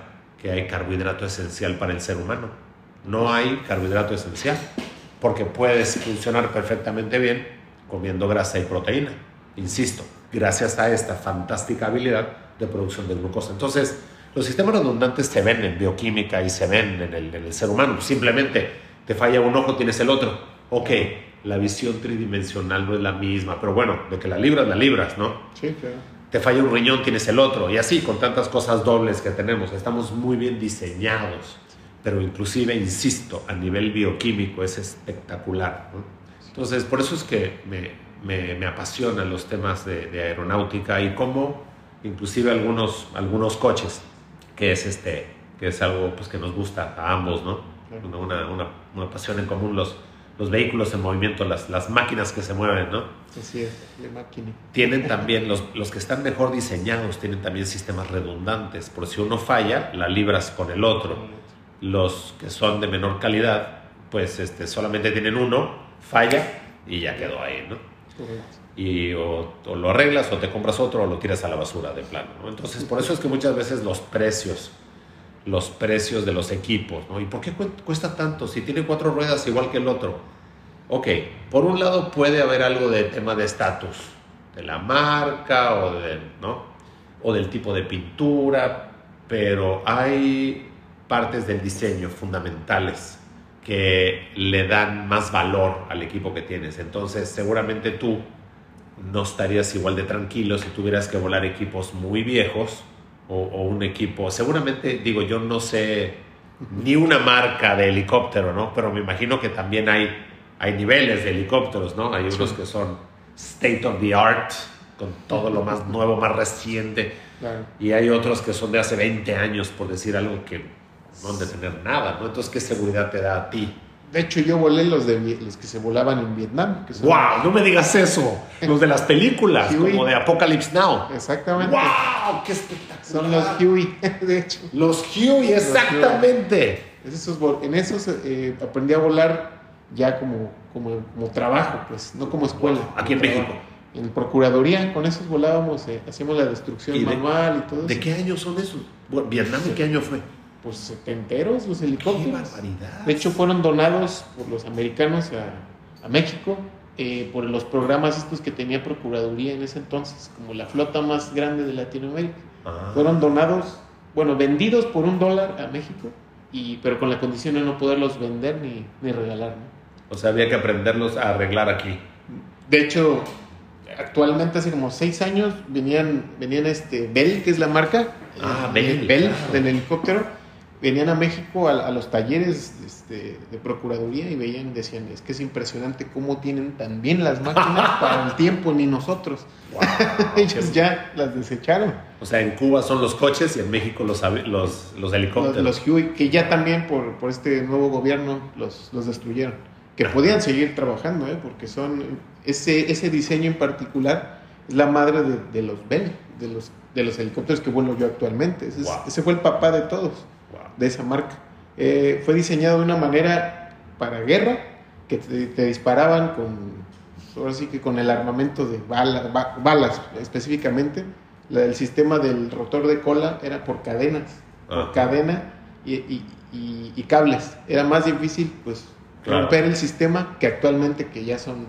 que hay carbohidrato esencial para el ser humano. No hay carbohidrato esencial, porque puedes funcionar perfectamente bien comiendo grasa y proteína. Insisto, gracias a esta fantástica habilidad de producción de glucosa. Entonces, los sistemas redundantes se ven en bioquímica y se ven en el, en el ser humano. Simplemente te falla un ojo, tienes el otro. Ok, la visión tridimensional no es la misma, pero bueno, de que la libras, la libras, ¿no? Sí, claro. Te falla un riñón, tienes el otro. Y así, con tantas cosas dobles que tenemos, estamos muy bien diseñados. Pero inclusive, insisto, a nivel bioquímico es espectacular. ¿no? Entonces, por eso es que me, me, me apasionan los temas de, de, aeronáutica y cómo inclusive algunos, algunos coches, que es, este, que es algo pues, que nos gusta a ambos, ¿no? Una, una, una pasión en común, los, los vehículos en movimiento, las, las máquinas que se mueven, ¿no? Así es, la máquina. Tienen también, los, los que están mejor diseñados, tienen también sistemas redundantes. Por si uno falla, la libras con el otro. Los que son de menor calidad, pues este, solamente tienen uno, falla y ya quedó ahí, ¿no? Correcto. Y o, o, lo arreglas o te compras otro o lo tiras a la basura de plano, ¿no? Entonces, por eso es que muchas veces los precios, los precios de los equipos, ¿no? ¿Y por qué cuesta tanto? Si tiene cuatro ruedas igual que el otro. Ok, por un lado puede haber algo de tema de estatus, de la marca o, de, ¿no? o del tipo de pintura, pero hay partes del diseño fundamentales que le dan más valor al equipo que tienes. Entonces, seguramente tú no estarías igual de tranquilo si tuvieras que volar equipos muy viejos o, o un equipo, seguramente, digo, yo no sé ni una marca de helicóptero, ¿no? Pero me imagino que también hay hay niveles de helicópteros, ¿no? Hay unos que son state of the art, con todo lo más nuevo, más reciente. Claro. Y hay otros que son de hace 20 años, por decir algo que no han de tener nada, ¿no? Entonces, ¿qué seguridad te da a ti? De hecho, yo volé los, de, los que se volaban en Vietnam. Que ¡Wow! No me digas eso. Los de las películas, como de Apocalypse Now. Exactamente. ¡Wow! ¡Qué espectacular! Son los Huey, de hecho. Los Huey, exactamente. En esos eh, aprendí a volar ya como, como, como trabajo, pues, no como escuela. Aquí en México. En Procuraduría, con esos volábamos, eh, hacíamos la destrucción ¿Y de- manual y todo ¿De eso. qué años son esos? Bueno, ¿Vietnam de qué año fue? Pues setenteros los ¡Qué helicópteros. barbaridad! De hecho, fueron donados por los americanos a, a México eh, por los programas estos que tenía Procuraduría en ese entonces, como la flota más grande de Latinoamérica. Ah. Fueron donados, bueno, vendidos por un dólar a México, y, pero con la condición de no poderlos vender ni, ni regalar. ¿no? O sea, había que aprenderlos a arreglar aquí. De hecho, actualmente hace como seis años venían, venían este Bell, que es la marca, Ah, eh, Bell, Bell claro. del helicóptero, venían a México a, a los talleres este, de Procuraduría y veían, decían, es que es impresionante cómo tienen tan bien las máquinas para el tiempo, ni nosotros. Wow. Ellos ya las desecharon. O sea, en Cuba son los coches y en México los, los, los Los, helicópteros. los Huey, que ya también por, por este nuevo gobierno los, los destruyeron. que podían seguir trabajando, ¿eh? porque son ese, ese diseño en particular es la madre de, de los Bell, de los, de los helicópteros que vuelo yo actualmente. Ese, es- Wow. ese fue el papá de todos. De esa marca. Eh, fue diseñado de una manera para guerra, que te, te disparaban con, ahora sí que con el armamento de bala- ba- balas específicamente. La del sistema del rotor de cola era por cadenas, por cadena y, y- y- y cables. Era más difícil, pues, Claro. romper el sistema que actualmente que ya son,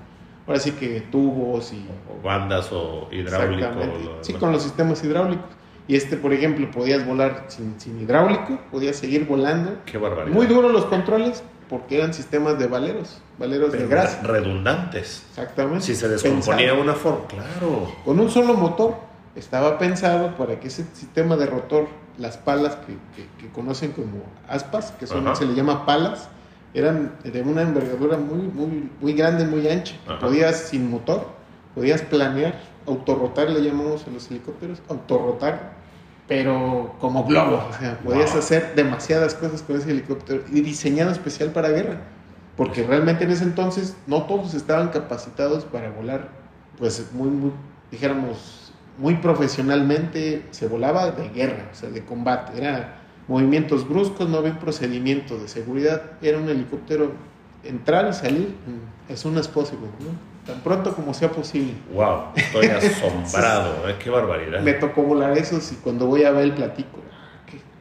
ahora sí que tubos y O bandas o hidráulico. Exactamente. lo- Sí, con los sistemas hidráulicos. Y este, por ejemplo, podías volar sin, sin hidráulico, podías seguir volando. Qué barbaridad. Muy duros los controles porque eran sistemas de valeros, valeros Pero de grasa. redundantes. Exactamente. Si se descomponía Pensado. una forma, claro. Con un solo motor estaba pensado para que ese sistema de rotor, las palas que, que- que conocen como aspas, que son, Ajá. se le llama palas, eran de una envergadura muy, muy, muy grande, muy ancha. Ajá. Podías, sin motor, podías planear, autorrotar, le llamamos a los helicópteros, autorrotar, pero como globo. O sea, podías Wow. hacer demasiadas cosas con ese helicóptero y diseñado especial para guerra. Porque realmente en ese entonces no todos estaban capacitados para volar, pues muy, muy, dijéramos, muy profesionalmente. Se volaba de guerra, o sea, de combate. Era movimientos bruscos, no había un procedimiento de seguridad. Era un helicóptero entrar y salir as soon as possible, ¿no? Tan pronto como sea posible. Wow, estoy asombrado. ¿eh? Qué barbaridad. Me tocó volar esos y cuando voy a ver el platico.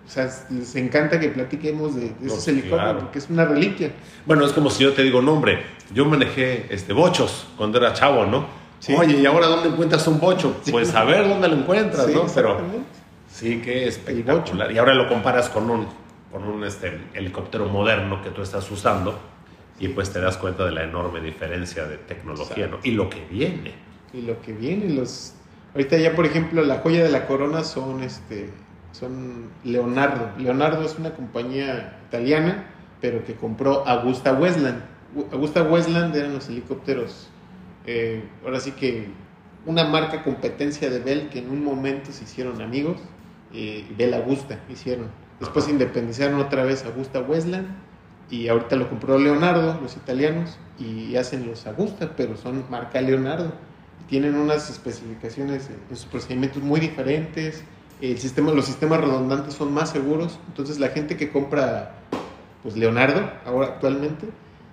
O sea, les encanta que platiquemos de, de esos helicópteros claro. porque es una reliquia. Bueno, es como si yo te digo, no, hombre, yo manejé este, bochos cuando era chavo, ¿no? Sí. Oye, ¿y ahora dónde encuentras un bocho? Sí. Pues a ver dónde lo encuentras, Sí, ¿no? Pero sí, qué espectacular. Y ahora lo comparas con un, con un este, helicóptero moderno que tú estás usando y pues te das cuenta de la enorme diferencia de tecnología, ¿no? Y lo que viene. Y lo que viene, los... Ahorita ya, por ejemplo, la joya de la corona son, este, son Leonardo. Leonardo es una compañía italiana, pero que compró Augusta Westland. Augusta Westland eran los helicópteros, eh, ahora sí que una marca competencia de Bell que en un momento se hicieron amigos, eh, Bell Augusta hicieron. Después se independizaron otra vez Augusta Westland y ahorita lo compró Leonardo, los italianos, y hacen los Augusta, pero son marca Leonardo. Tienen unas especificaciones en en sus procedimientos muy diferentes. El sistema, los sistemas redundantes son más seguros. Entonces la gente que compra pues Leonardo ahora actualmente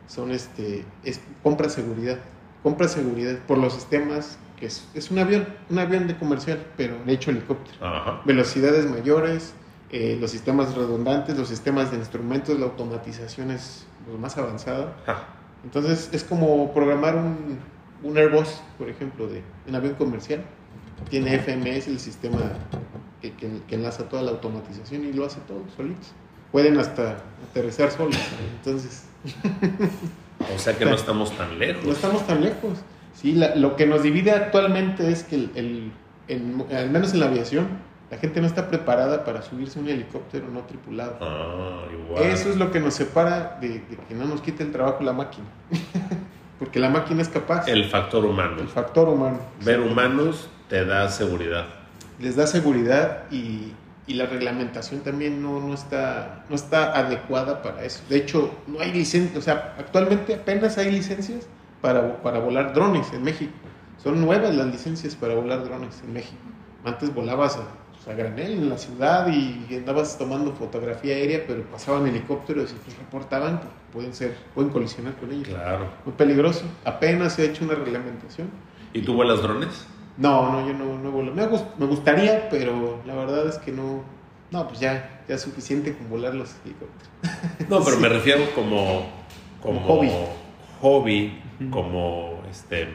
son este es compra seguridad, compra seguridad por los sistemas que es, es un avión, un avión de comercial, pero de hecho helicóptero Ajá. velocidades mayores, eh, los sistemas redundantes, los sistemas de instrumentos, la automatización es lo más avanzada. Entonces es como programar un, un Airbus, por ejemplo, de un avión comercial. Tiene FMS, el sistema que, que- que enlaza toda la automatización y lo hace todo solitos. Pueden hasta aterrizar solos. Entonces, O sea que no estamos tan lejos. no estamos tan lejos. Sí, la- lo que nos divide actualmente es que, el, el- en- al menos en la aviación, la gente no está preparada para subirse a un helicóptero no tripulado. Ah, igual. Eso es lo que nos separa de, de que no nos quite el trabajo la máquina. Porque la máquina es capaz. El factor humano. el factor humano. Ver humanos te da seguridad. Les da seguridad y, y la reglamentación también no, no, está, no está adecuada para eso. De hecho, no hay licencias, o sea, actualmente apenas hay licencias para, para volar drones en México. Son nuevas las licencias para volar drones en México. Antes volabas a, a granel en la ciudad y andabas tomando fotografía aérea, pero pasaban helicópteros y reportaban que pueden ser, pueden colisionar con ellos. Claro. Muy peligroso. Apenas se ha hecho una reglamentación. ¿Y tú vuelas drones? No, no, yo no, no vuelo. Me, gust- me gustaría, pero la verdad es que no. No, pues ya, ya es suficiente con volar los helicópteros. No, pero Sí. me refiero como, como, Como hobby. hobby, Ujú. como este,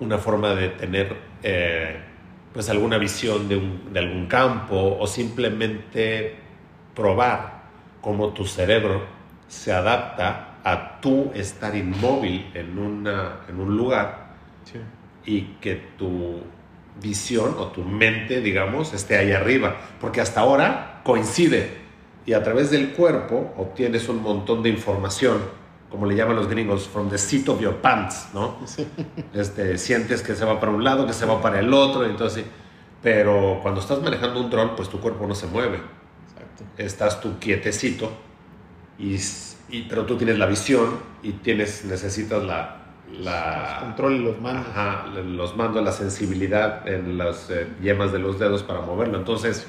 una forma de tener eh, pues alguna visión de, un- de algún campo o simplemente probar cómo tu cerebro se adapta a tú estar inmóvil en, una, en un lugar Sí. y que tu visión o tu mente, digamos, esté ahí arriba. Porque hasta ahora coincide y a través del cuerpo obtienes un montón de información, como le llaman los gringos, from the seat of your pants, ¿no? Sí. Este, sientes que se va para un lado, que se va para el otro, entonces... Pero cuando estás manejando un dron, pues tu cuerpo no se mueve. Exacto. Estás tú quietecito y, y- pero tú tienes la visión y tienes, necesitas la... la Los controles, los mandos. Ajá, los mandos, la sensibilidad en las eh, yemas de los dedos para moverlo. Entonces,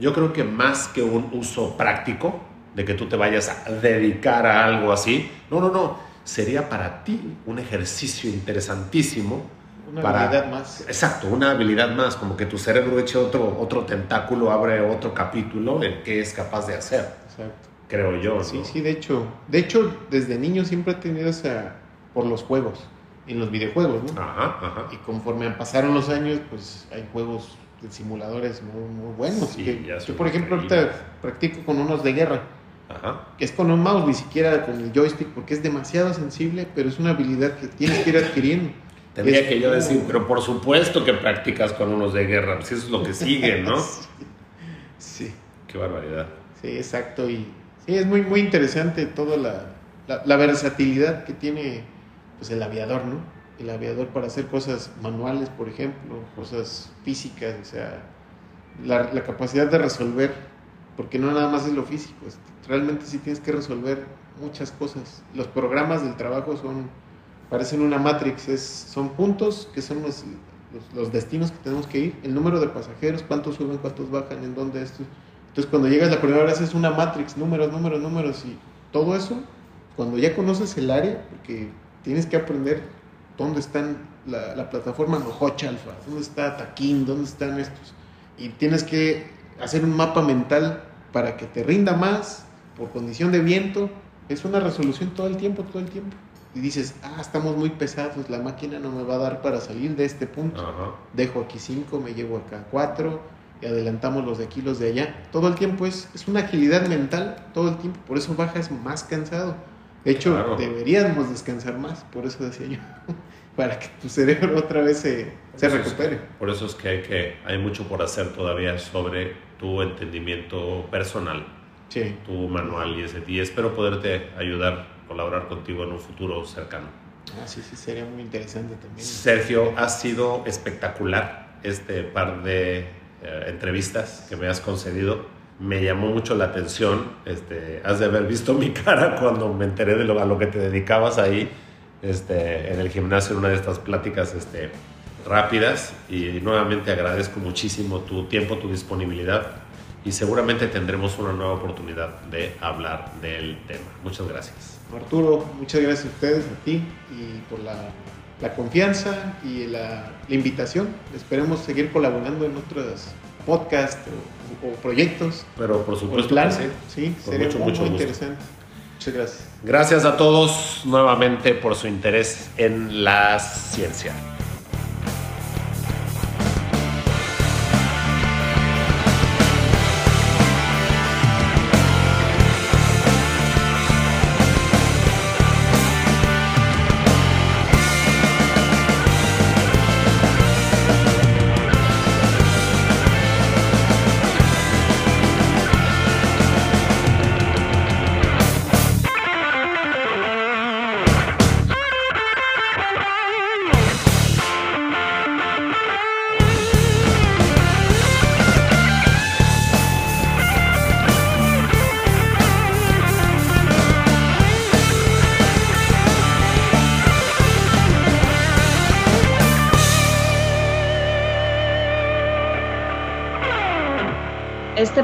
yo creo que más que un uso práctico, de que tú te vayas a dedicar a algo así, no, no, no, sería para ti un ejercicio interesantísimo. Una para- habilidad más. Exacto, una habilidad más, como que tu cerebro eche otro, otro tentáculo, abre otro capítulo en qué es capaz de hacer, Exacto. creo yo. ¿no? Sí, sí, de hecho, de hecho, desde niño siempre he tenido esa por los juegos, en los videojuegos, ¿no? Ajá, ajá. Y conforme pasaron los años, pues hay juegos de simuladores muy, muy buenos. Sí, que yo, por ejemplo, ahorita practico con unos de guerra, Ajá. que es con un mouse, ni siquiera con el joystick, porque es demasiado sensible, pero es una habilidad que tienes que ir adquiriendo. Tendría Es que yo como- decir, pero por supuesto que practicas con unos de guerra, si eso es lo que sigue, ¿no? Sí, Qué barbaridad. sí, exacto. Y sí, es muy, muy interesante toda la, la, la versatilidad que tiene pues, el aviador, ¿no? El aviador para hacer cosas manuales, por ejemplo, cosas físicas, o sea, la, la capacidad de resolver, porque no nada más es lo físico, es- realmente sí tienes que resolver muchas cosas. Los programas del trabajo son, parecen una matrix, es, son puntos que son los, los, destinos que tenemos que ir, el número de pasajeros, cuántos suben, cuántos bajan, en dónde esto. Entonces cuando llegas la primera vez es una matrix, números, números, números y todo eso, cuando ya conoces el área, porque tienes que aprender dónde están la, la plataforma Nohoch Alpha, dónde está Taquín, dónde están estos. Y tienes que hacer un mapa mental para que te rinda más por condición de viento. Es una resolución todo el tiempo, todo el tiempo. Y dices, ah, estamos muy pesados, la máquina no me va a dar para salir de este punto. Ajá. Dejo aquí 5, me llevo acá 4 y adelantamos los de aquí, los de allá. Todo el tiempo es, es una agilidad mental, todo el tiempo. Por eso bajas más cansado. De hecho, Claro. deberíamos descansar más, por eso decía yo, para que tu cerebro otra vez se, se eso es- recupere. Por eso es que que hay mucho por hacer todavía sobre tu entendimiento personal, Sí. tu manual y ese. Y espero poderte ayudar, colaborar contigo en un futuro cercano. Ah, sí, sí, sería muy interesante también. Sergio, ha sido espectacular este par de eh, entrevistas que me has concedido. Me llamó mucho la atención. Este, has de haber visto mi cara cuando me enteré de lo, a lo que te dedicabas ahí este, en el gimnasio en una de estas pláticas este, rápidas. Y nuevamente agradezco muchísimo tu tiempo, tu disponibilidad. Y seguramente tendremos una nueva oportunidad de hablar del tema. Muchas gracias. Arturo, muchas gracias a ustedes, a ti, y por la, la confianza y la, la invitación. Esperemos seguir colaborando en otros podcasts o, o proyectos. Pero por supuesto plan, que sí. sí, sería mucho, muy, mucho muy interesante. Muchas gracias. Gracias a todos nuevamente por su interés en la ciencia.